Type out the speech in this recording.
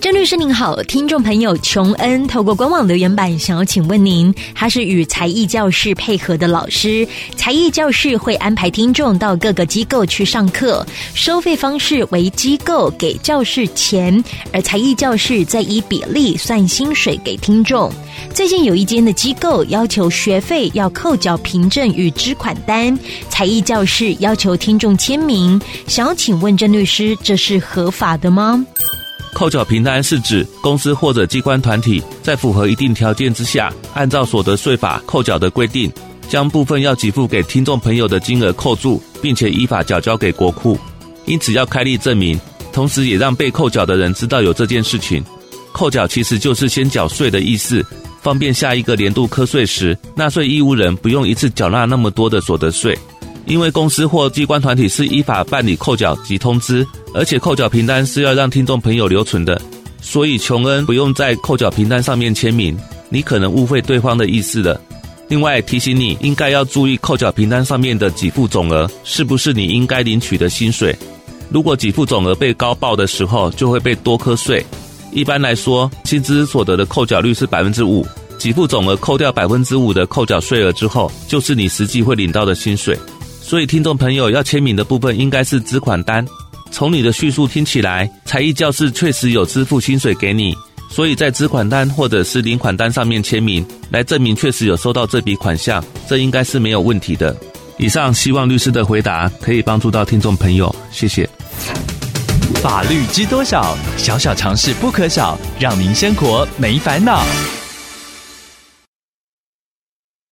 郑律师您好，听众朋友琼恩透过官网留言板想要请问您，他是与才艺教室配合的老师，才艺教室会安排听众到各个机构去上课，收费方式为机构给教室钱，而才艺教室再依比例算薪水给听众。最近有一间的机构要求学费要扣缴凭证与支款单，才艺教室要求听众签名，想要请问郑律师，这是合法的吗？扣缴凭单是指公司或者机关团体在符合一定条件之下，按照所得税法扣缴的规定，将部分要给付给听众朋友的金额扣住，并且依法缴交给国库。因此要开立证明，同时也让被扣缴的人知道有这件事情。扣缴其实就是先缴税的意思，方便下一个年度课税时，纳税义务人不用一次缴纳那么多的所得税。因为公司或机关团体是依法办理扣缴及通知，而且扣缴凭单是要让听众朋友留存的，所以琼恩不用在扣缴凭单上面签名，你可能误会对方的意思了。另外提醒你，应该要注意扣缴凭单上面的给付总额是不是你应该领取的薪水。如果给付总额被高报的时候，就会被多扣税。一般来说，薪资所得的扣缴率是百分之五，给付总额扣掉百分之五的扣缴税额之后，就是你实际会领到的薪水。所以，听众朋友要签名的部分应该是支款单。从你的叙述听起来，才艺教室确实有支付薪水给你，所以在支款单或者是领款单上面签名，来证明确实有收到这笔款项，这应该是没有问题的。以上希望律师的回答可以帮助到听众朋友，谢谢。法律知多少？小小常识不可少，让您生活没烦恼。